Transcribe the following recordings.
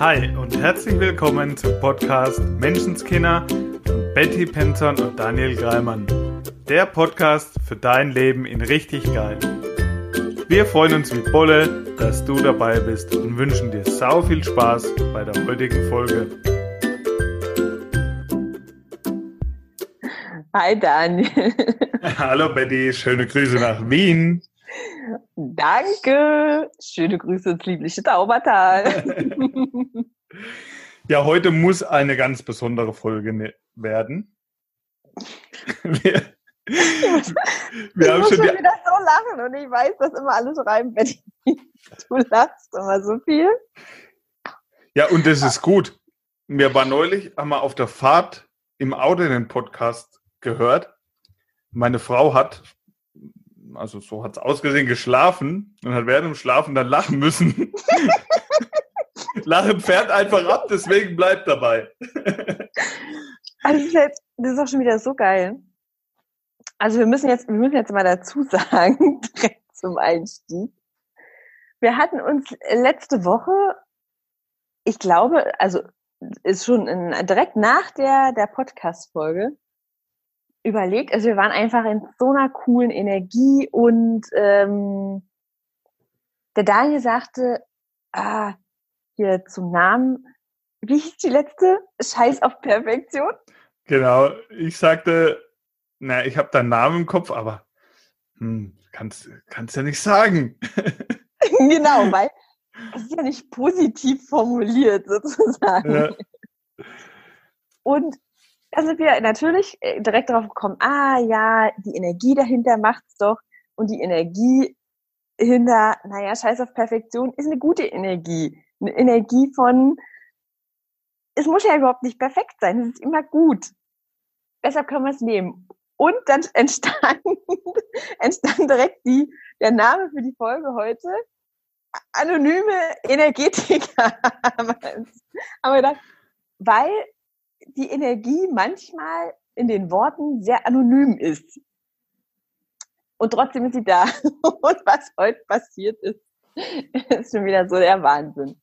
Hi und herzlich willkommen zum Podcast Menschenskinder von Betty Penton und Daniel Greimann. Der Podcast für dein Leben in richtig geil. Wir freuen uns wie Bolle, dass du dabei bist und wünschen dir sau viel Spaß bei der heutigen Folge. Hi Daniel. Hallo Betty, schöne Grüße nach Wien. Danke. Schöne Grüße ins liebliche Taubertal. ja, heute muss eine ganz besondere Folge ne-, werden. Wir, wir ich haben muss schon, wieder so lachen und ich weiß, dass immer alles reimt, wenn du lachst immer so viel. Ja, und das ist gut. Mir war neulich, wir auf der Fahrt im Auto den Podcast gehört. Meine Frau hat also so hat es ausgesehen, geschlafen und hat während dem Schlafen dann lachen müssen. Lachen fährt einfach ab, deswegen bleibt dabei. also das ist auch schon wieder so geil. Also wir müssen jetzt, wir müssen jetzt mal dazu sagen, direkt zum Einstieg. Wir hatten uns letzte Woche, ich glaube, also ist schon in, direkt nach der, der Podcast-Folge, überlegt, also wir waren einfach in so einer coolen Energie und ähm, der Daniel sagte, ah, hier zum Namen, wie hieß die letzte? Scheiß auf Perfektion? Genau, ich sagte, na, ich habe deinen Namen im Kopf, aber hm, kannst, kannst ja nicht sagen. genau, weil es ist ja nicht positiv formuliert sozusagen. Ja. Und da sind wir natürlich äh, direkt darauf gekommen, ah ja, die Energie dahinter macht's doch. Und die Energie hinter, naja, scheiß auf Perfektion, ist eine gute Energie. Eine Energie von, es muss ja überhaupt nicht perfekt sein, es ist immer gut. Deshalb können wir es nehmen. Und dann entstand, entstand direkt die, der Name für die Folge heute, anonyme Energetiker. Aber gedacht, weil die Energie manchmal in den Worten sehr anonym ist. Und trotzdem ist sie da. Und was heute passiert ist, ist schon wieder so der Wahnsinn.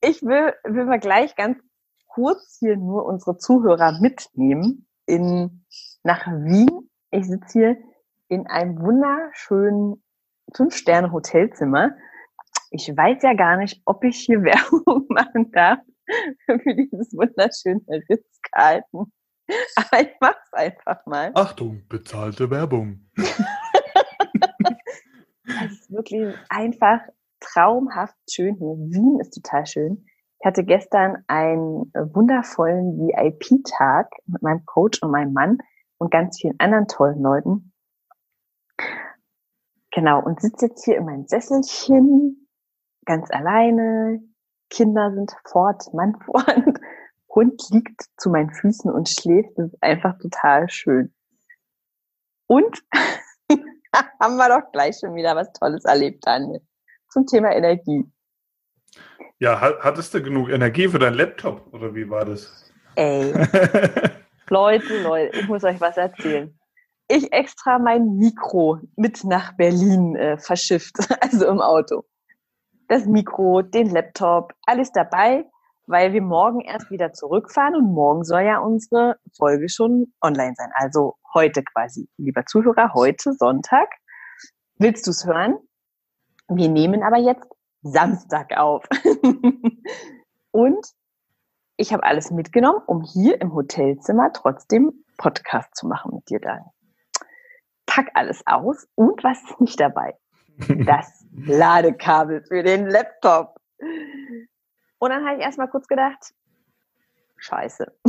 Ich will, will mal gleich ganz kurz hier nur unsere Zuhörer mitnehmen in, nach Wien. Ich sitze hier in einem wunderschönen Fünf-Sterne-Hotelzimmer. Ich weiß ja gar nicht, ob ich hier Werbung machen darf. für dieses wunderschöne Ritzkalten. Aber ich mach's einfach mal. Achtung, bezahlte Werbung. es ist wirklich einfach traumhaft schön hier. Wien ist total schön. Ich hatte gestern einen wundervollen VIP-Tag mit meinem Coach und meinem Mann und ganz vielen anderen tollen Leuten. Genau, und sitze jetzt hier in meinem Sesselchen, ganz alleine, Kinder sind fort, Mann fort. Hund liegt zu meinen Füßen und schläft. Das ist einfach total schön. Und haben wir doch gleich schon wieder was Tolles erlebt, Daniel. Zum Thema Energie. Ja, hattest du genug Energie für deinen Laptop oder wie war das? Ey. Leute, Leute, ich muss euch was erzählen. Ich extra mein Mikro mit nach Berlin äh, verschifft, also im Auto das Mikro, den Laptop, alles dabei, weil wir morgen erst wieder zurückfahren und morgen soll ja unsere Folge schon online sein. Also heute quasi, lieber Zuhörer, heute Sonntag. Willst du es hören? Wir nehmen aber jetzt Samstag auf. und ich habe alles mitgenommen, um hier im Hotelzimmer trotzdem Podcast zu machen mit dir dann. Pack alles aus und was ist nicht dabei? Das Ladekabel für den Laptop. Und dann habe ich erstmal kurz gedacht, scheiße.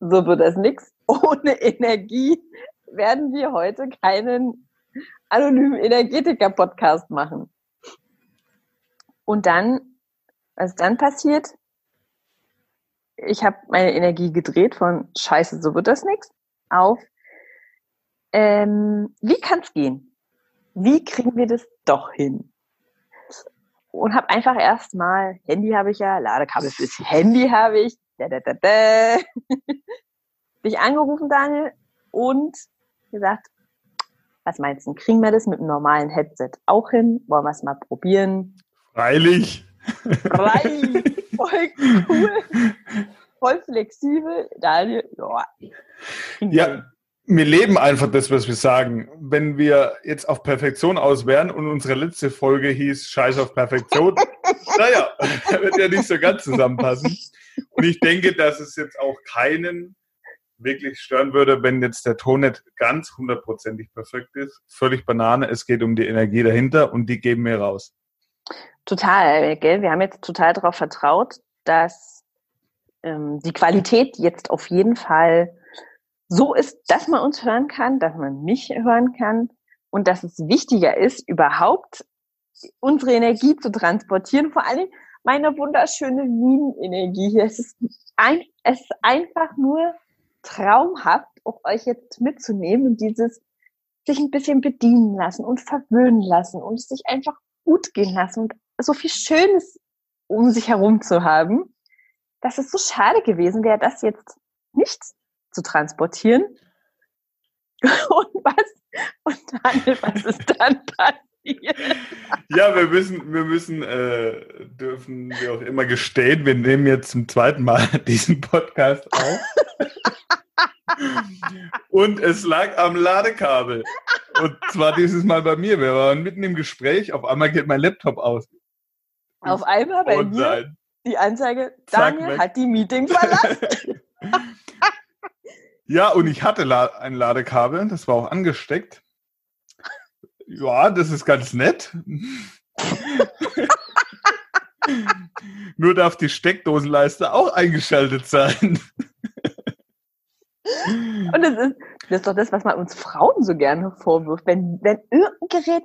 so wird das nichts. Ohne Energie werden wir heute keinen anonymen Energetiker-Podcast machen. Und dann, was dann passiert, ich habe meine Energie gedreht von scheiße, so wird das nichts, auf ähm, wie kann es gehen? Wie kriegen wir das doch hin? Und habe einfach erstmal, Handy habe ich ja, Ladekabel fürs Handy habe ich, da, da, da, da. dich angerufen, Daniel, und gesagt, was meinst du, kriegen wir das mit einem normalen Headset auch hin? Wollen wir es mal probieren? Freilich. Drei. Voll cool. Voll flexibel. Daniel, ja. Ja, wir leben einfach das, was wir sagen. Wenn wir jetzt auf Perfektion aus wären und unsere letzte Folge hieß Scheiß auf Perfektion, naja, wird ja nicht so ganz zusammenpassen. Und ich denke, dass es jetzt auch keinen wirklich stören würde, wenn jetzt der Ton nicht ganz hundertprozentig perfekt ist. Völlig Banane. Es geht um die Energie dahinter und die geben wir raus. Total, gell? Wir haben jetzt total darauf vertraut, dass ähm, die Qualität jetzt auf jeden Fall so ist, dass man uns hören kann, dass man mich hören kann und dass es wichtiger ist, überhaupt unsere Energie zu transportieren, vor allem meine wunderschöne Wien-Energie hier. Es ist, es ist einfach nur traumhaft, auch euch jetzt mitzunehmen und dieses sich ein bisschen bedienen lassen und verwöhnen lassen und sich einfach gut gehen lassen und so viel Schönes um sich herum zu haben, dass es so schade gewesen wäre, das jetzt nicht zu transportieren. Und was? Und Daniel, was ist dann passiert? Ja, wir müssen, wir müssen, äh, dürfen wir auch immer gestehen, wir nehmen jetzt zum zweiten Mal diesen Podcast auf. Und es lag am Ladekabel. Und zwar dieses Mal bei mir. Wir waren mitten im Gespräch. Auf einmal geht mein Laptop aus. Auf einmal bei mir die Anzeige, Daniel Zack, hat die Meeting verlassen. Ja, und ich hatte ein Ladekabel. Das war auch angesteckt. Ja, das ist ganz nett. Nur darf die Steckdosenleiste auch eingeschaltet sein. Und das ist, das ist doch das, was man uns Frauen so gerne vorwirft. Wenn, wenn irgendein Gerät,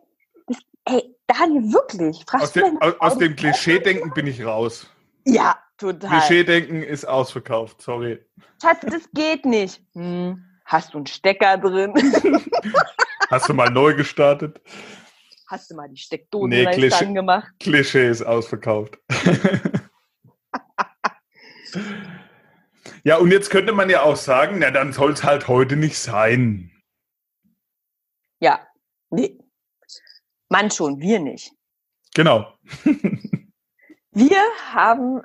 das, ey, Daniel, wirklich, fragst aus, dem, aus, aus dem Klischee-Denken bin ich raus. Ja, total. Klischee-Denken ist ausverkauft, sorry. Schatz, das geht nicht. Hm, hast du einen Stecker drin? hast du mal neu gestartet? Hast du mal die Steckdose nee, Klischee, angemacht? Klischee ist ausverkauft. Ja, und jetzt könnte man ja auch sagen, na dann soll es halt heute nicht sein. Ja, nee. Mann schon, wir nicht. Genau. wir haben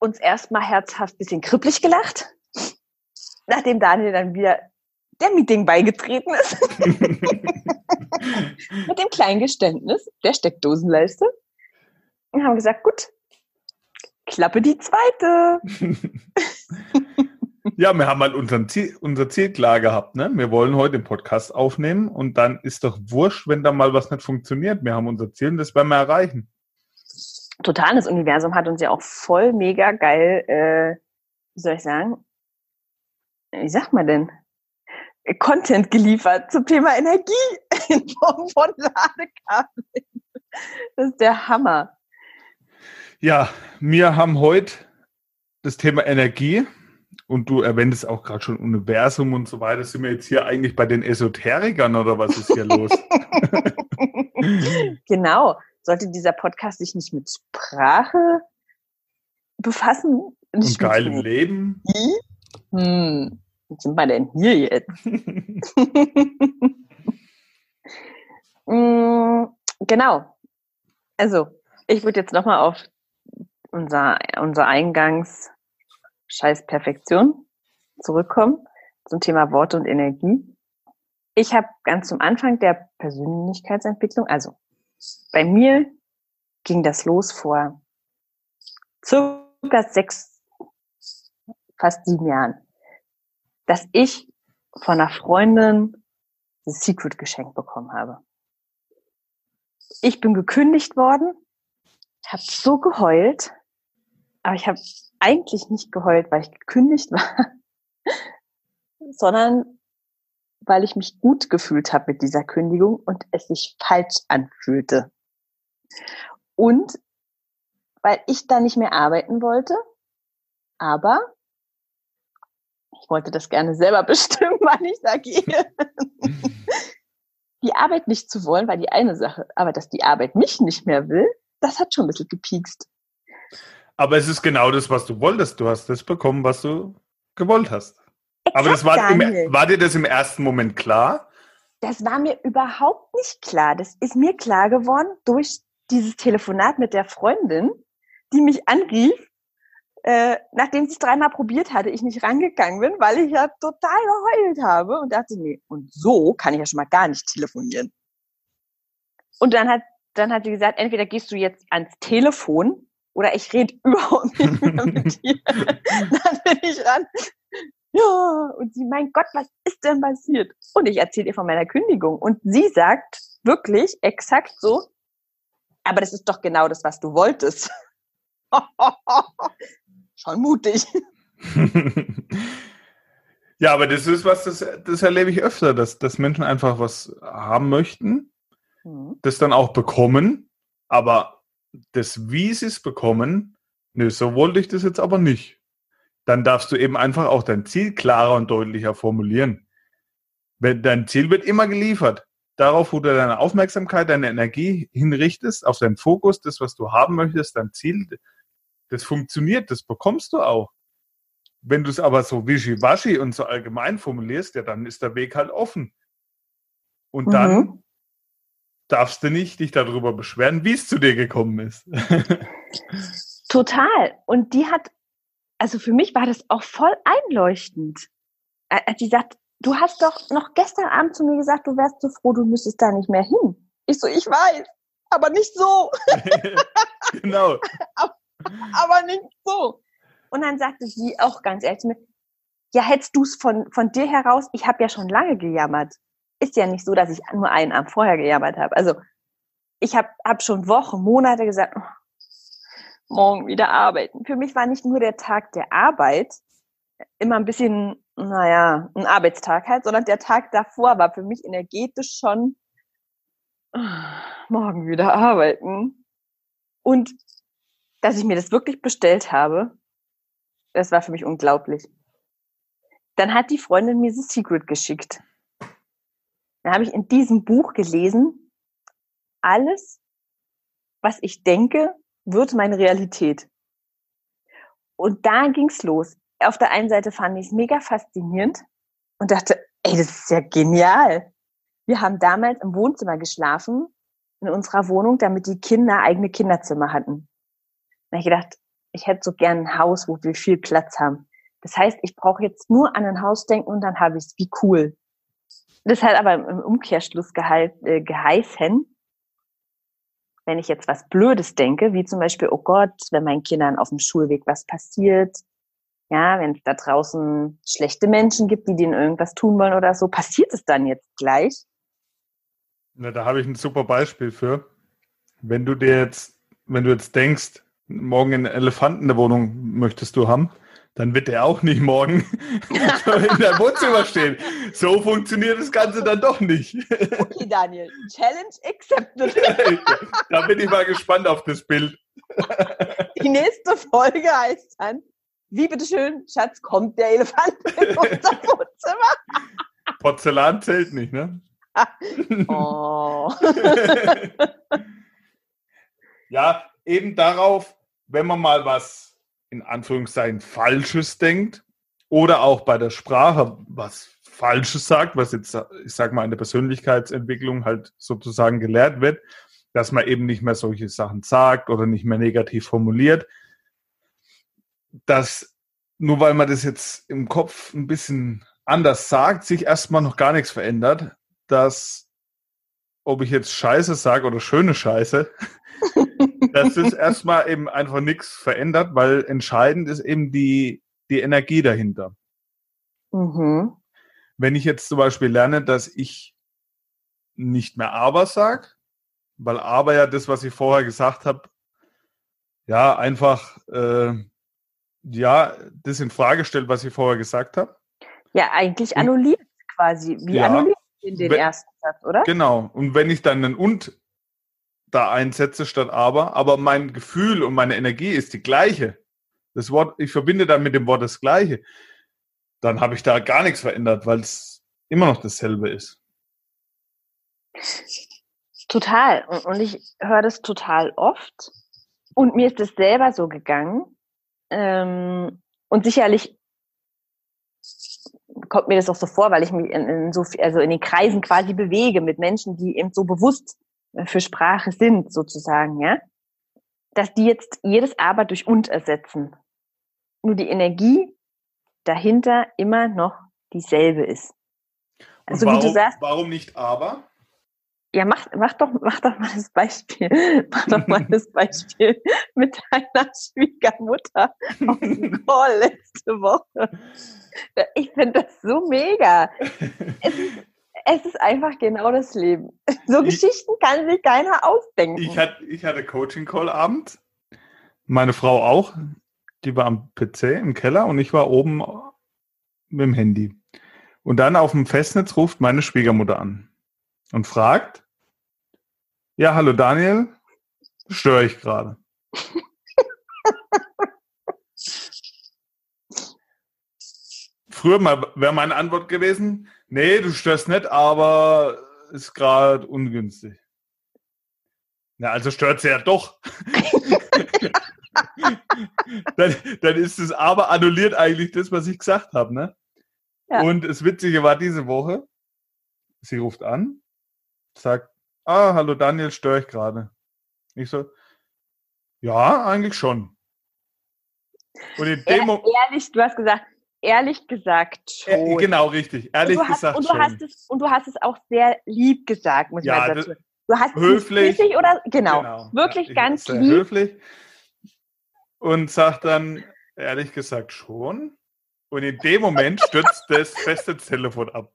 uns erstmal herzhaft ein bisschen kribbelig gelacht, nachdem Daniel dann wieder der Meeting beigetreten ist. Mit dem kleinen Geständnis der Steckdosenleiste. Und haben gesagt, gut, klappe die zweite. Ja, wir haben halt unseren Ziel, unser Ziel klar gehabt. Ne? Wir wollen heute den Podcast aufnehmen und dann ist doch wurscht, wenn da mal was nicht funktioniert. Wir haben unser Ziel und das werden wir erreichen. Total, das Universum hat uns ja auch voll mega geil, äh, wie soll ich sagen, wie sagt man denn, Content geliefert zum Thema Energie in Form von Ladekabeln. Das ist der Hammer. Ja, wir haben heute das Thema Energie und du erwähntest auch gerade schon Universum und so weiter. Sind wir jetzt hier eigentlich bei den Esoterikern oder was ist hier los? genau. Sollte dieser Podcast sich nicht mit Sprache befassen? und geilem Leben? Hm, was sind wir denn hier jetzt? mm, genau. Also, ich würde jetzt nochmal auf unser, unser Eingangs Scheiß Perfektion zurückkommen zum Thema Worte und Energie. Ich habe ganz zum Anfang der Persönlichkeitsentwicklung, also bei mir ging das los vor circa sechs, fast sieben Jahren, dass ich von einer Freundin das Secret geschenkt bekommen habe. Ich bin gekündigt worden, habe so geheult, aber ich habe eigentlich nicht geheult, weil ich gekündigt war, sondern weil ich mich gut gefühlt habe mit dieser Kündigung und es sich falsch anfühlte. Und weil ich da nicht mehr arbeiten wollte, aber ich wollte das gerne selber bestimmen, wann ich da gehe. die Arbeit nicht zu wollen, war die eine Sache, aber dass die Arbeit mich nicht mehr will, das hat schon ein bisschen gepiekst. Aber es ist genau das, was du wolltest. Du hast das bekommen, was du gewollt hast. Aber das war, im, war dir das im ersten Moment klar? Das war mir überhaupt nicht klar. Das ist mir klar geworden durch dieses Telefonat mit der Freundin, die mich anrief, äh, nachdem sie es dreimal probiert hatte, ich nicht rangegangen bin, weil ich ja total geheult habe und dachte, nee, und so kann ich ja schon mal gar nicht telefonieren. Und dann hat, dann hat sie gesagt, entweder gehst du jetzt ans Telefon oder ich rede überhaupt nicht mehr mit dir. dann bin ich ran. Ja, und sie, mein Gott, was ist denn passiert? Und ich erzähle ihr von meiner Kündigung. Und sie sagt wirklich exakt so, aber das ist doch genau das, was du wolltest. Schon mutig. ja, aber das ist was, das, das erlebe ich öfter, dass, dass Menschen einfach was haben möchten, mhm. das dann auch bekommen, aber das, wie sie es bekommen, nö, so wollte ich das jetzt aber nicht. Dann darfst du eben einfach auch dein Ziel klarer und deutlicher formulieren. Dein Ziel wird immer geliefert darauf, wo du deine Aufmerksamkeit, deine Energie hinrichtest, auf deinen Fokus, das, was du haben möchtest, dein Ziel, das funktioniert, das bekommst du auch. Wenn du es aber so wischiwaschi und so allgemein formulierst, ja, dann ist der Weg halt offen. Und mhm. dann darfst du nicht dich darüber beschweren, wie es zu dir gekommen ist. Total. Und die hat, also für mich war das auch voll einleuchtend. Als sie sagt, du hast doch noch gestern Abend zu mir gesagt, du wärst so froh, du müsstest da nicht mehr hin. Ich so, ich weiß, aber nicht so. genau. aber, aber, nicht so. Und dann sagte sie auch ganz ehrlich zu mir, ja, hättest du es von, von dir heraus, ich habe ja schon lange gejammert. Ist ja nicht so, dass ich nur einen Abend vorher gejammert habe. Also ich habe hab schon Wochen, Monate gesagt, oh, morgen wieder arbeiten. Für mich war nicht nur der Tag der Arbeit immer ein bisschen naja, ein Arbeitstag halt, sondern der Tag davor war für mich energetisch schon ah, morgen wieder arbeiten. Und dass ich mir das wirklich bestellt habe, das war für mich unglaublich. Dann hat die Freundin mir The Secret geschickt. Dann habe ich in diesem Buch gelesen, alles, was ich denke, wird meine Realität. Und da ging's los auf der einen Seite fand ich es mega faszinierend und dachte, ey, das ist ja genial. Wir haben damals im Wohnzimmer geschlafen, in unserer Wohnung, damit die Kinder eigene Kinderzimmer hatten. Da habe ich gedacht, ich hätte so gern ein Haus, wo wir viel Platz haben. Das heißt, ich brauche jetzt nur an ein Haus denken und dann habe ich es. Wie cool. Das hat aber im Umkehrschluss äh, geheißen, wenn ich jetzt was Blödes denke, wie zum Beispiel, oh Gott, wenn meinen Kindern auf dem Schulweg was passiert, ja, wenn es da draußen schlechte Menschen gibt, die denen irgendwas tun wollen oder so, passiert es dann jetzt gleich? Na, da habe ich ein super Beispiel für. Wenn du dir jetzt, wenn du jetzt denkst, morgen einen Elefanten in der Wohnung möchtest du haben, dann wird der auch nicht morgen in deinem Wohnzimmer stehen. So funktioniert das Ganze dann doch nicht. Okay, Daniel, Challenge accepted. da bin ich mal gespannt auf das Bild. Die nächste Folge heißt dann wie bitteschön, Schatz, kommt der Elefant in unser Wohnzimmer? Porzellan zählt nicht, ne? oh. ja, eben darauf, wenn man mal was in Anführungszeichen Falsches denkt oder auch bei der Sprache was Falsches sagt, was jetzt, ich sag mal, in der Persönlichkeitsentwicklung halt sozusagen gelehrt wird, dass man eben nicht mehr solche Sachen sagt oder nicht mehr negativ formuliert, dass nur weil man das jetzt im Kopf ein bisschen anders sagt, sich erstmal noch gar nichts verändert, dass ob ich jetzt Scheiße sage oder schöne Scheiße, dass das erstmal eben einfach nichts verändert, weil entscheidend ist eben die, die Energie dahinter. Mhm. Wenn ich jetzt zum Beispiel lerne, dass ich nicht mehr aber sage, weil aber ja das, was ich vorher gesagt habe, ja, einfach äh, ja, das in Frage stellt, was ich vorher gesagt habe. Ja, eigentlich annulliert quasi. Wie ja, annulliert in den wenn, ersten Satz, oder? Genau. Und wenn ich dann ein und da einsetze statt aber, aber mein Gefühl und meine Energie ist die gleiche. Das Wort, ich verbinde dann mit dem Wort das gleiche, dann habe ich da gar nichts verändert, weil es immer noch dasselbe ist. Total. Und ich höre das total oft. Und mir ist es selber so gegangen, ähm, und sicherlich kommt mir das auch so vor, weil ich mich in, in so also in den Kreisen quasi bewege mit Menschen, die eben so bewusst für Sprache sind, sozusagen, ja. dass die jetzt jedes Aber durch und ersetzen. Nur die Energie dahinter immer noch dieselbe ist. Also warum, wie du sagst. Warum nicht aber? Ja, mach, mach, doch, mach doch mal das Beispiel. Mach doch mal das Beispiel mit deiner Schwiegermutter auf dem Call letzte Woche. Ich finde das so mega. Es ist, es ist einfach genau das Leben. So ich, Geschichten kann sich keiner ausdenken. Ich hatte, ich hatte Coaching-Call-Abend. Meine Frau auch. Die war am PC im Keller und ich war oben mit dem Handy. Und dann auf dem Festnetz ruft meine Schwiegermutter an und fragt, ja, hallo Daniel, störe ich gerade. Früher wäre meine Antwort gewesen, nee, du störst nicht, aber ist gerade ungünstig. Na, also stört sie ja doch. dann, dann ist es aber annulliert eigentlich das, was ich gesagt habe, ne? Ja. Und das Witzige war diese Woche, sie ruft an, sagt, ah, hallo Daniel, störe ich gerade. Ich so, ja, eigentlich schon. Und in dem Moment. Ehrlich, du hast gesagt, ehrlich gesagt schon. Äh, genau, richtig. Ehrlich und gesagt und du schon. Hast es, und du hast es auch sehr lieb gesagt, muss ja, man dazu. Du hast höflich, es oder genau, genau wirklich ja, ganz lieb. Höflich und sagt dann ehrlich gesagt schon. Und in dem Moment stürzt das feste Telefon ab.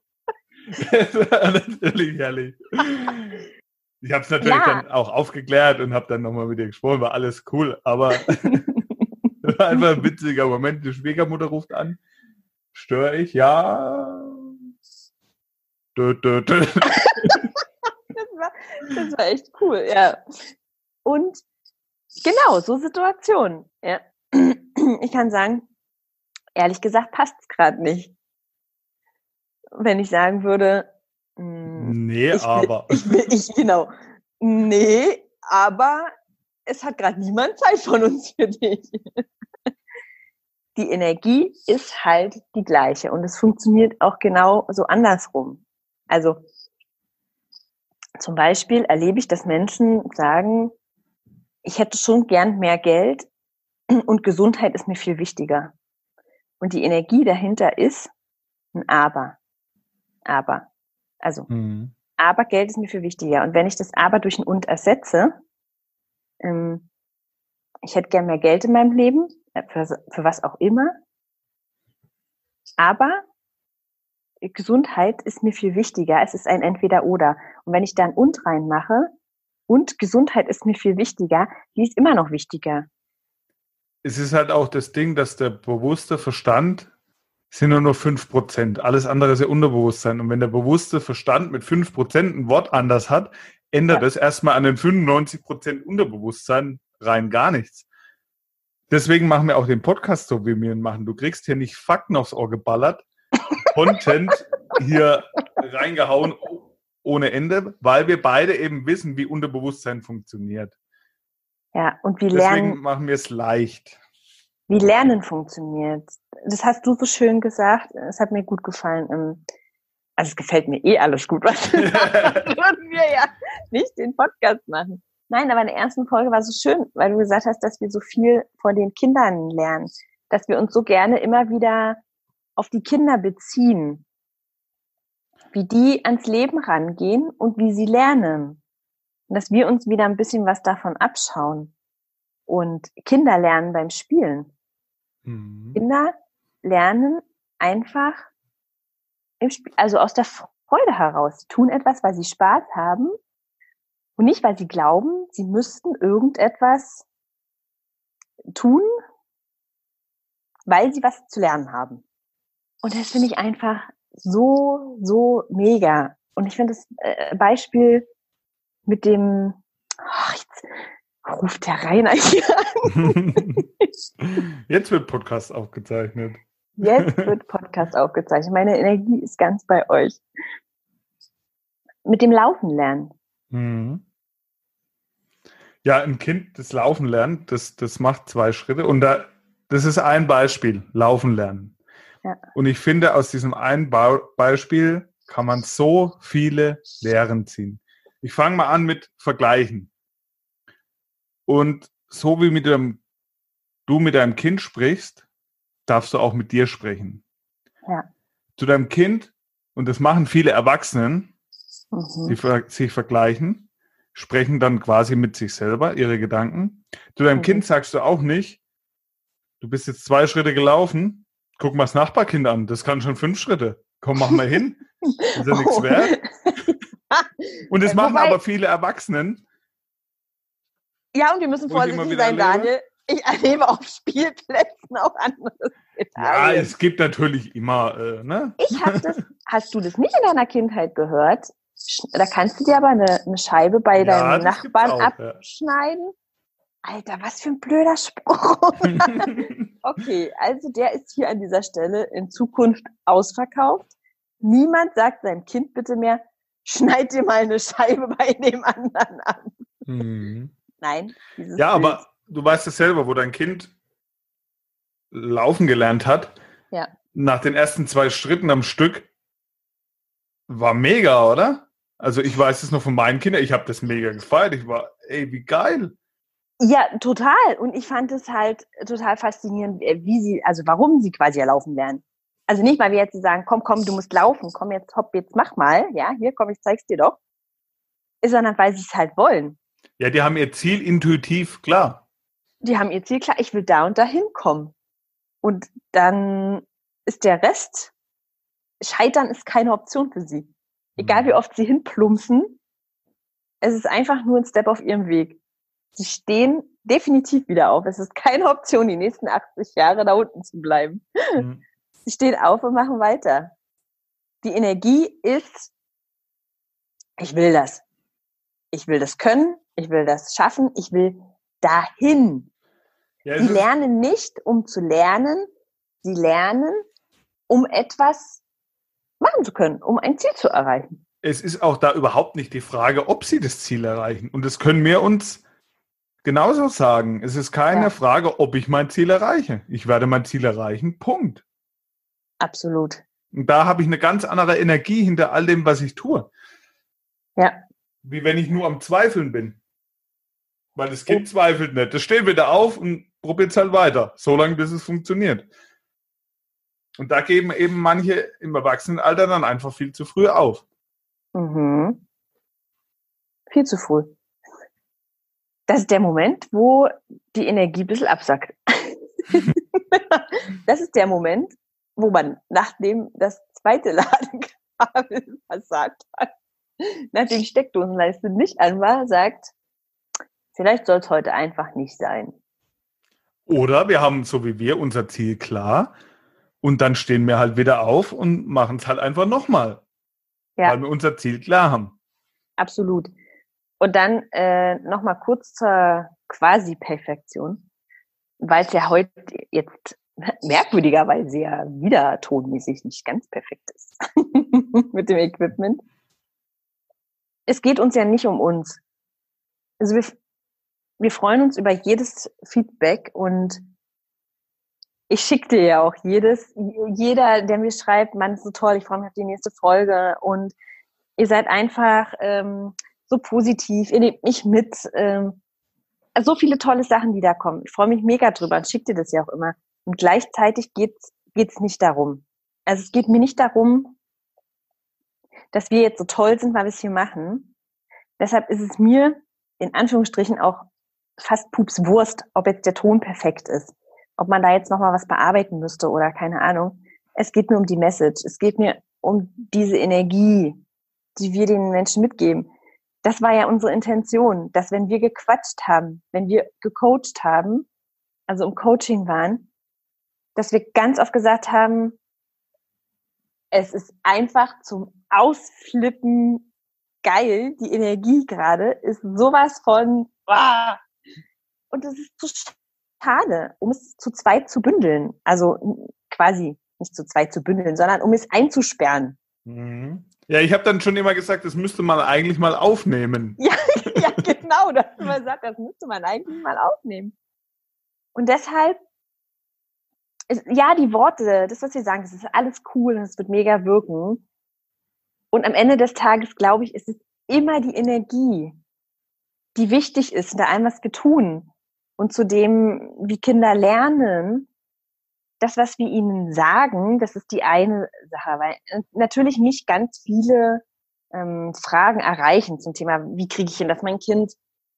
das war natürlich herrlich. Ich habe es natürlich ja. dann auch aufgeklärt und habe dann nochmal mit ihr gesprochen, war alles cool, aber war einfach ein witziger Moment. Die Schwiegermutter ruft an. Störe ich? Ja. Dö, dö, dö. das, war, das war echt cool, ja. Und genau, so Situationen. Ja. Ich kann sagen, ehrlich gesagt passt es gerade nicht. Wenn ich sagen würde, mh, hm, nee, ich aber. ich, will, ich, genau. Nee, aber es hat gerade niemand Zeit von uns für dich. Die Energie ist halt die gleiche und es funktioniert auch genau so andersrum. Also zum Beispiel erlebe ich, dass Menschen sagen, ich hätte schon gern mehr Geld und Gesundheit ist mir viel wichtiger. Und die Energie dahinter ist ein Aber. Aber. Also, mhm. aber Geld ist mir viel wichtiger. Und wenn ich das Aber durch ein Und ersetze, ähm, ich hätte gern mehr Geld in meinem Leben, äh, für, für was auch immer, aber Gesundheit ist mir viel wichtiger. Es ist ein Entweder-Oder. Und wenn ich da ein Und reinmache und Gesundheit ist mir viel wichtiger, die ist immer noch wichtiger es ist halt auch das Ding, dass der bewusste Verstand sind nur noch 5%. Alles andere ist ja Unterbewusstsein. Und wenn der bewusste Verstand mit 5% ein Wort anders hat, ändert ja. es erstmal an den 95% Unterbewusstsein rein gar nichts. Deswegen machen wir auch den Podcast so, wie wir ihn machen. Du kriegst hier nicht Fakten aufs Ohr geballert, Content hier reingehauen ohne Ende, weil wir beide eben wissen, wie Unterbewusstsein funktioniert. Ja, und wie Deswegen Lernen. machen wir es leicht. Wie Lernen funktioniert. Das hast du so schön gesagt. Es hat mir gut gefallen. Also es gefällt mir eh alles gut, was du sagst. Würden wir ja nicht den Podcast machen. Nein, aber in der ersten Folge war so schön, weil du gesagt hast, dass wir so viel von den Kindern lernen. Dass wir uns so gerne immer wieder auf die Kinder beziehen. Wie die ans Leben rangehen und wie sie lernen dass wir uns wieder ein bisschen was davon abschauen. Und Kinder lernen beim Spielen. Mhm. Kinder lernen einfach im Spiel, also aus der Freude heraus. Sie tun etwas, weil sie Spaß haben und nicht, weil sie glauben, sie müssten irgendetwas tun, weil sie was zu lernen haben. Und das finde ich einfach so, so mega. Und ich finde das äh, Beispiel mit dem, ach, jetzt ruft der Rainer hier an. Jetzt wird Podcast aufgezeichnet. Jetzt wird Podcast aufgezeichnet. Meine Energie ist ganz bei euch. Mit dem Laufen lernen. Mhm. Ja, ein Kind, das Laufen lernt, das, das macht zwei Schritte. Und da, das ist ein Beispiel, Laufen lernen. Ja. Und ich finde, aus diesem einen ba Beispiel kann man so viele Lehren ziehen. Ich fange mal an mit Vergleichen. Und so wie mit dem, du mit deinem Kind sprichst, darfst du auch mit dir sprechen. Ja. Zu deinem Kind, und das machen viele Erwachsenen, mhm. die sich vergleichen, sprechen dann quasi mit sich selber ihre Gedanken. Zu deinem mhm. Kind sagst du auch nicht, du bist jetzt zwei Schritte gelaufen, guck mal das Nachbarkind an, das kann schon fünf Schritte. Komm, mach mal hin. Das ist ja nichts oh. wert. Und das machen aber viele Erwachsenen. Ja, und wir müssen vorsichtig sein, Daniel. Ich erlebe auf Spielplätzen auch anderes. Ja, es gibt natürlich immer, äh, ne? Ich habe das, hast du das nicht in deiner Kindheit gehört? Da kannst du dir aber eine, eine Scheibe bei ja, deinem Nachbarn auch, abschneiden. Ja. Alter, was für ein blöder Spruch. okay, also der ist hier an dieser Stelle in Zukunft ausverkauft. Niemand sagt seinem Kind bitte mehr, schneid dir mal eine Scheibe bei dem anderen an. Mhm. Nein. Ja, aber du weißt es selber, wo dein Kind laufen gelernt hat. Ja. Nach den ersten zwei Schritten am Stück war mega, oder? Also ich weiß es noch von meinen Kindern, ich habe das mega gefeiert. Ich war, ey, wie geil. Ja, total. Und ich fand es halt total faszinierend, äh, wie sie, also warum sie quasi erlaufen lernen. Also nicht, weil wir jetzt sagen, komm, komm, du musst laufen, komm jetzt, hopp, jetzt mach mal, ja, hier, komm, ich zeig's dir doch. Sondern weil sie es halt wollen. Ja, die haben ihr Ziel intuitiv klar. Die haben ihr Ziel klar, ich will da und dahin kommen. Und dann ist der Rest, Scheitern ist keine Option für sie. Egal wie mhm. oft sie hinplumpsen, es ist einfach nur ein Step auf ihrem Weg. Sie stehen definitiv wieder auf. Es ist keine Option, die nächsten 80 Jahre da unten zu bleiben. Mhm. Sie stehen auf und machen weiter. Die Energie ist, ich will das. Ich will das können, ich will das schaffen, ich will dahin. Ja, sie lernen nicht, um zu lernen, sie lernen, um etwas machen zu können, um ein Ziel zu erreichen. Es ist auch da überhaupt nicht die Frage, ob sie das Ziel erreichen. Und das können wir uns genauso sagen. Es ist keine ja. Frage, ob ich mein Ziel erreiche. Ich werde mein Ziel erreichen. Punkt. Absolut. Und da habe ich eine ganz andere Energie hinter all dem, was ich tue. Ja. Wie wenn ich nur am Zweifeln bin. Weil das Kind oh. zweifelt nicht. Das steht wieder auf und probiert es halt weiter. So lange, bis es funktioniert. Und da geben eben manche im Erwachsenenalter dann einfach viel zu früh auf. Mhm. Viel zu früh. Das ist der Moment, wo die Energie ein bisschen absackt. das ist der Moment, wo man, nachdem das zweite Ladekabel versagt hat, nachdem die Steckdosenleiste nicht an war, sagt, vielleicht soll es heute einfach nicht sein. Oder wir haben, so wie wir, unser Ziel klar und dann stehen wir halt wieder auf und machen es halt einfach nochmal. Ja. Weil wir unser Ziel klar haben. Absolut. Und dann äh, nochmal kurz zur Quasi-Perfektion, weil es ja heute jetzt merkwürdigerweise ja wieder tonmäßig nicht ganz perfekt ist mit dem Equipment. Es geht uns ja nicht um uns. Also wir, wir freuen uns über jedes Feedback und ich schicke dir ja auch jedes, jeder, der mir schreibt, man ist so toll, ich freue mich auf die nächste Folge und ihr seid einfach ähm, so positiv, ihr nehmt mich mit. Ähm, so viele tolle Sachen, die da kommen. Ich freue mich mega drüber und schicke dir das ja auch immer. Und gleichzeitig geht's geht's nicht darum. Also es geht mir nicht darum, dass wir jetzt so toll sind, weil wir es hier machen. Deshalb ist es mir in Anführungsstrichen auch fast pups Wurst, ob jetzt der Ton perfekt ist, ob man da jetzt noch mal was bearbeiten müsste oder keine Ahnung. Es geht mir um die Message. Es geht mir um diese Energie, die wir den Menschen mitgeben das war ja unsere Intention, dass wenn wir gequatscht haben, wenn wir gecoacht haben, also im Coaching waren, dass wir ganz oft gesagt haben, es ist einfach zum Ausflippen geil, die Energie gerade ist sowas von, ah! und es ist zu schade, um es zu zweit zu bündeln. Also quasi nicht zu zweit zu bündeln, sondern um es einzusperren. Mhm. Ja, ich habe dann schon immer gesagt, das müsste man eigentlich mal aufnehmen. Ja, ja genau, das immer gesagt, das müsste man eigentlich mal aufnehmen. Und deshalb, ist, ja, die Worte, das, was wir sagen, das ist alles cool und es wird mega wirken. Und am Ende des Tages, glaube ich, ist es immer die Energie, die wichtig ist, da allem, was wir tun. Und zu dem, wie Kinder lernen, das, was wir ihnen sagen, das ist die eine Sache, weil äh, natürlich nicht ganz viele ähm, Fragen erreichen zum Thema, wie kriege ich hin, dass mein Kind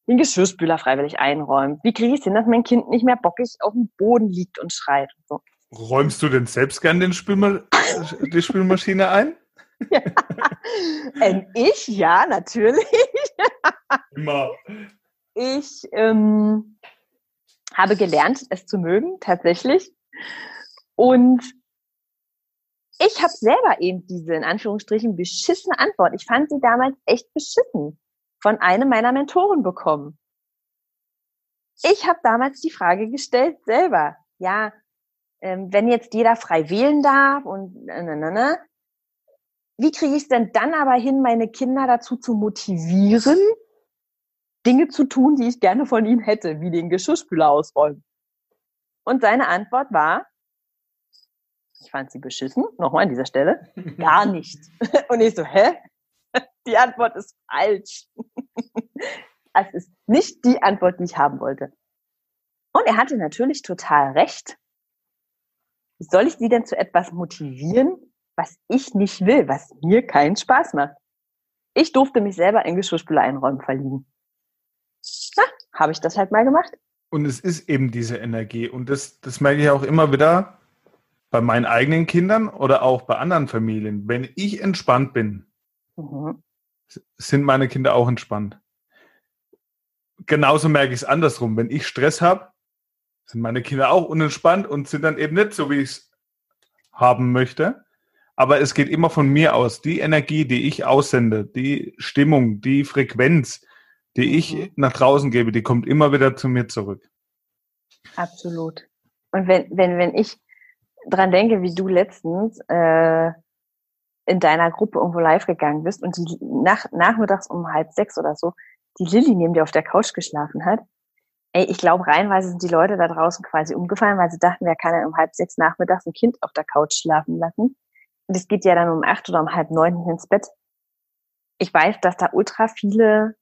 den Geschirrspüler freiwillig einräumt? Wie kriege ich es hin, dass mein Kind nicht mehr bockig auf dem Boden liegt und schreit? Und so. Räumst du denn selbst gern den Spülma die Spülmaschine ein? Ja. Ähm, ich, ja, natürlich. Immer. Ich ähm, habe gelernt, es zu mögen, tatsächlich. Und ich habe selber eben diese, in Anführungsstrichen, beschissene Antwort. Ich fand sie damals echt beschissen von einem meiner Mentoren bekommen. Ich habe damals die Frage gestellt selber. Ja, ähm, wenn jetzt jeder frei wählen darf und na, na, na, wie kriege ich es denn dann aber hin, meine Kinder dazu zu motivieren, Dinge zu tun, die ich gerne von ihnen hätte, wie den Geschirrspüler ausräumen? Und seine Antwort war, ich fand sie beschissen, nochmal an dieser Stelle, gar nicht. Und ich so, hä? Die Antwort ist falsch. Es ist nicht die Antwort, die ich haben wollte. Und er hatte natürlich total recht. Wie soll ich sie denn zu etwas motivieren, was ich nicht will, was mir keinen Spaß macht? Ich durfte mich selber in Geschirrspüler einräumen verlieben. Na, habe ich das halt mal gemacht. Und es ist eben diese Energie. Und das, das merke ich auch immer wieder bei meinen eigenen Kindern oder auch bei anderen Familien. Wenn ich entspannt bin, mhm. sind meine Kinder auch entspannt. Genauso merke ich es andersrum. Wenn ich Stress habe, sind meine Kinder auch unentspannt und sind dann eben nicht so, wie ich es haben möchte. Aber es geht immer von mir aus. Die Energie, die ich aussende, die Stimmung, die Frequenz, die ich mhm. nach draußen gebe, die kommt immer wieder zu mir zurück. Absolut. Und wenn, wenn, wenn ich dran denke, wie du letztens äh, in deiner Gruppe irgendwo live gegangen bist und die nach, nachmittags um halb sechs oder so die Lilly neben dir auf der Couch geschlafen hat. Ey, ich glaube, reihenweise sind die Leute da draußen quasi umgefallen, weil sie dachten, wer kann denn um halb sechs nachmittags ein Kind auf der Couch schlafen lassen? Und es geht ja dann um acht oder um halb neun ins Bett. Ich weiß, dass da ultra viele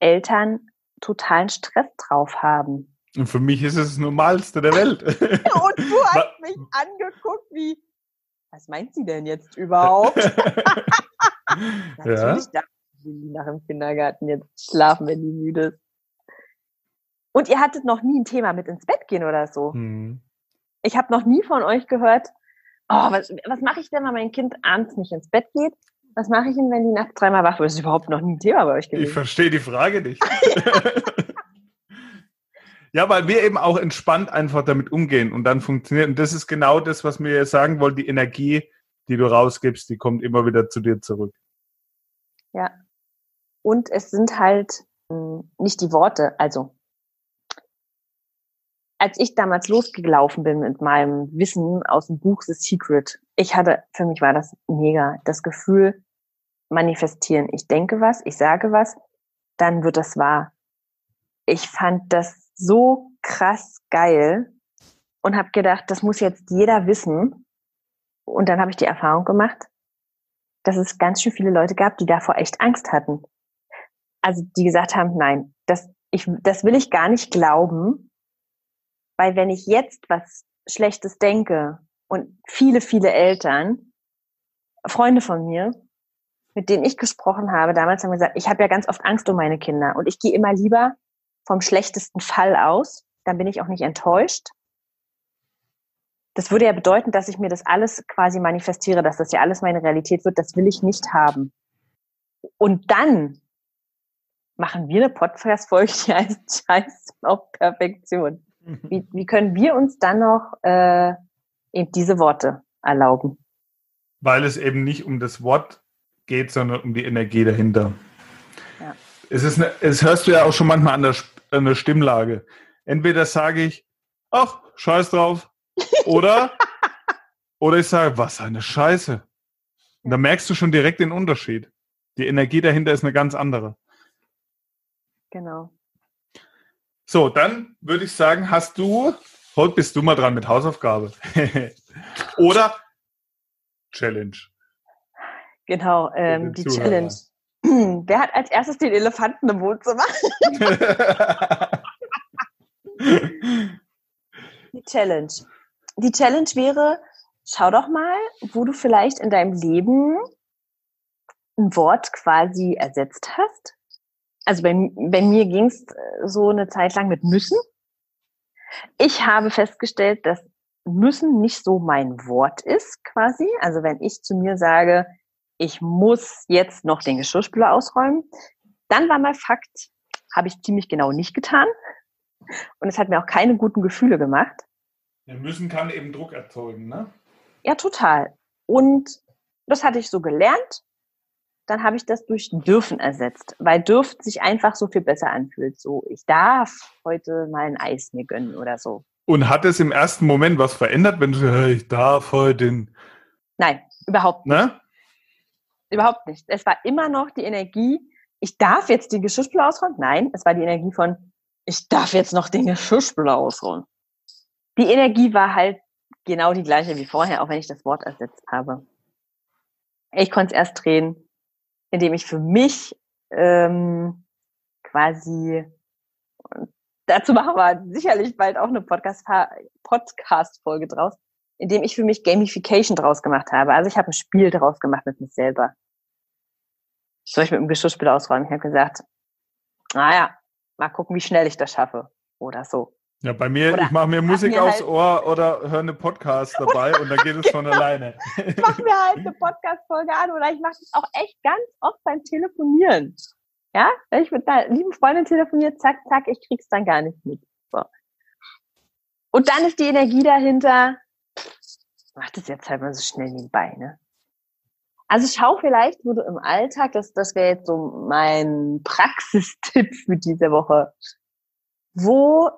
Eltern totalen Stress drauf haben. Und für mich ist es das Normalste der Welt. und du hast mich angeguckt wie, was meint sie denn jetzt überhaupt? Natürlich ja. darf Lilly nach dem Kindergarten jetzt schlafen, wenn die müde ist. Und ihr hattet noch nie ein Thema mit ins Bett gehen oder so. Mhm. Ich habe noch nie von euch gehört, oh, was, was mache ich denn, wenn mein Kind abends nicht ins Bett geht? Was mache ich denn, wenn die nachts dreimal wach wird? Das ist überhaupt noch nie ein Thema bei euch gewesen. Ich verstehe die Frage nicht. ja, weil wir eben auch entspannt einfach damit umgehen und dann funktioniert. Und das ist genau das, was wir sagen wollen. Die Energie, die du rausgibst, die kommt immer wieder zu dir zurück. Ja. Und es sind halt hm, nicht die Worte. Also, als ich damals losgelaufen bin mit meinem Wissen aus dem Buch The Secret, ich hatte, für mich war das mega, das Gefühl, manifestieren. Ich denke was, ich sage was, dann wird das wahr. Ich fand das so krass geil und habe gedacht, das muss jetzt jeder wissen. Und dann habe ich die Erfahrung gemacht, dass es ganz schön viele Leute gab, die davor echt Angst hatten. Also die gesagt haben, nein, das, ich, das will ich gar nicht glauben, weil wenn ich jetzt was Schlechtes denke und viele, viele Eltern, Freunde von mir, mit denen ich gesprochen habe, damals haben gesagt, ich habe ja ganz oft Angst um meine Kinder und ich gehe immer lieber vom schlechtesten Fall aus, dann bin ich auch nicht enttäuscht. Das würde ja bedeuten, dass ich mir das alles quasi manifestiere, dass das ja alles meine Realität wird. Das will ich nicht haben. Und dann machen wir eine Podcast-Folge, die heißt Scheiß auf Perfektion. Wie, wie können wir uns dann noch äh, eben diese Worte erlauben? Weil es eben nicht um das Wort geht, sondern um die Energie dahinter. Ja. Es, ist eine, es hörst du ja auch schon manchmal an der, an der Stimmlage. Entweder sage ich, ach, scheiß drauf, oder, oder ich sage, was eine Scheiße. Und da merkst du schon direkt den Unterschied. Die Energie dahinter ist eine ganz andere. Genau. So, dann würde ich sagen, hast du, heute bist du mal dran mit Hausaufgabe. Oder Challenge. Genau, ähm, die Zuhörer. Challenge. Wer hat als erstes den Elefanten im Wohnzimmer? Challenge. Die Challenge wäre, schau doch mal, wo du vielleicht in deinem Leben ein Wort quasi ersetzt hast. Also bei, bei mir ging es äh, so eine Zeit lang mit müssen. Ich habe festgestellt, dass müssen nicht so mein Wort ist quasi. Also wenn ich zu mir sage, ich muss jetzt noch den Geschirrspüler ausräumen, dann war mal Fakt, habe ich ziemlich genau nicht getan. Und es hat mir auch keine guten Gefühle gemacht. Ja, müssen kann eben Druck erzeugen, ne? Ja, total. Und das hatte ich so gelernt. Dann habe ich das durch dürfen ersetzt, weil dürft sich einfach so viel besser anfühlt. So, ich darf heute mal ein Eis mir gönnen oder so. Und hat es im ersten Moment was verändert, wenn du sagst, ich darf heute den. Nein, überhaupt nicht. Ne? Überhaupt nicht. Es war immer noch die Energie, ich darf jetzt die Geschirrspüler ausräumen. Nein, es war die Energie von, ich darf jetzt noch den Geschirrspüler ausräumen. Die Energie war halt genau die gleiche wie vorher, auch wenn ich das Wort ersetzt habe. Ich konnte es erst drehen, indem ich für mich ähm, quasi, dazu machen wir sicherlich bald auch eine Podcast-Folge Podcast draus, indem ich für mich Gamification draus gemacht habe. Also ich habe ein Spiel draus gemacht mit mir selber. Soll ich mit dem Geschirrspüler ausräumen? Ich habe gesagt, naja, mal gucken, wie schnell ich das schaffe. Oder so. Ja, bei mir, oder ich mache mir Musik mir aufs halt Ohr oder höre eine Podcast dabei und dann geht es von alleine. ich mache mir halt eine Podcast-Folge an oder ich mache es auch echt ganz oft beim Telefonieren. Ja, wenn ich mit einer lieben Freundin telefoniere, zack, zack, ich krieg's dann gar nicht mit. So. Und dann ist die Energie dahinter, mach das jetzt halt mal so schnell nebenbei, ne? Also schau vielleicht, wo du im Alltag, das, das wäre jetzt so mein Praxistipp für diese Woche, wo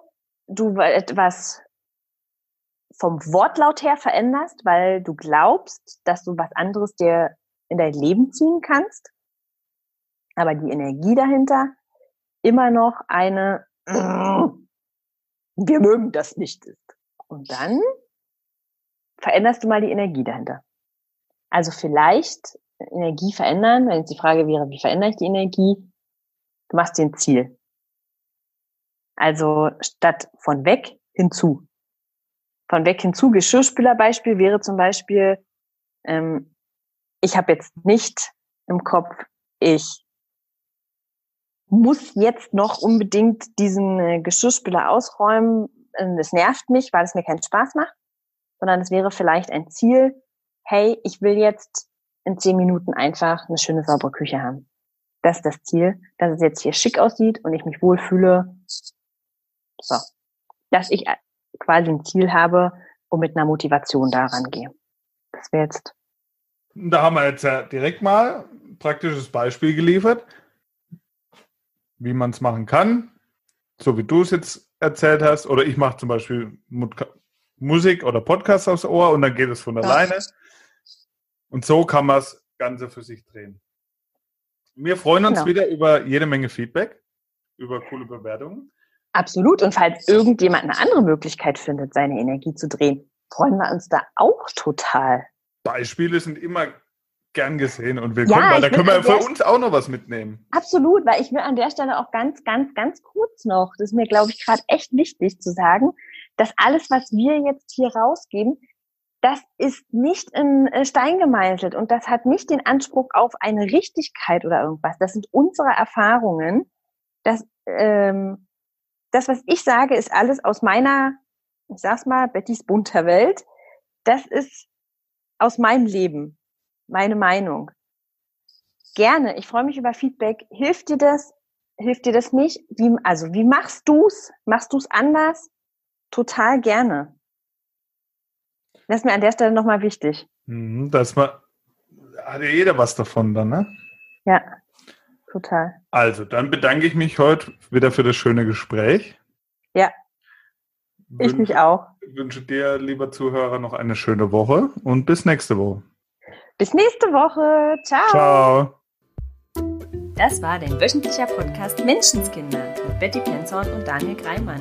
du etwas vom Wortlaut her veränderst, weil du glaubst, dass du was anderes dir in dein Leben ziehen kannst, aber die Energie dahinter immer noch eine wir mögen das nicht ist. Und dann veränderst du mal die Energie dahinter. Also vielleicht Energie verändern, wenn jetzt die Frage wäre, wie verändere ich die Energie? Du machst dir ein Ziel. Also statt von weg hinzu. Von weg hinzu, Geschirrspülerbeispiel wäre zum Beispiel, ähm, ich habe jetzt nicht im Kopf, ich muss jetzt noch unbedingt diesen äh, Geschirrspüler ausräumen. Das nervt mich, weil es mir keinen Spaß macht, sondern es wäre vielleicht ein Ziel, hey, ich will jetzt in zehn Minuten einfach eine schöne saubere Küche haben. Das ist das Ziel, dass es jetzt hier schick aussieht und ich mich wohlfühle. So. Dass ich quasi ein Ziel habe und mit einer Motivation daran gehe. Das wäre jetzt. Da haben wir jetzt ja direkt mal ein praktisches Beispiel geliefert, wie man es machen kann. So wie du es jetzt erzählt hast. Oder ich mache zum Beispiel Musik oder Podcast aufs Ohr und dann geht es von alleine. Und so kann man das Ganze für sich drehen. Wir freuen uns genau. wieder über jede Menge Feedback, über coole Bewertungen. Absolut. Und falls irgendjemand eine andere Möglichkeit findet, seine Energie zu drehen, freuen wir uns da auch total. Beispiele sind immer gern gesehen und willkommen, ja, weil da können wir für uns auch noch was mitnehmen. Absolut, weil ich will an der Stelle auch ganz, ganz, ganz kurz noch, das ist mir, glaube ich, gerade echt wichtig zu sagen, dass alles, was wir jetzt hier rausgeben, das ist nicht in äh, Stein gemeißelt und das hat nicht den Anspruch auf eine Richtigkeit oder irgendwas. Das sind unsere Erfahrungen. Das, ähm, das, was ich sage, ist alles aus meiner, ich sag's mal, Bettys bunter Welt. Das ist aus meinem Leben, meine Meinung. Gerne. Ich freue mich über Feedback. Hilft dir das? Hilft dir das nicht? Wie, also, wie machst du's? Machst du's anders? Total gerne. Das ist mir an der Stelle nochmal wichtig. Mhm, das war, hat ja jeder was davon dann, ne? Ja, total. Also, dann bedanke ich mich heute wieder für das schöne Gespräch. Ja, ich mich auch. Ich wünsche dir, lieber Zuhörer, noch eine schöne Woche und bis nächste Woche. Bis nächste Woche. Ciao. Ciao. Das war dein wöchentlicher Podcast Menschenskinder mit Betty Penzorn und Daniel Greimann.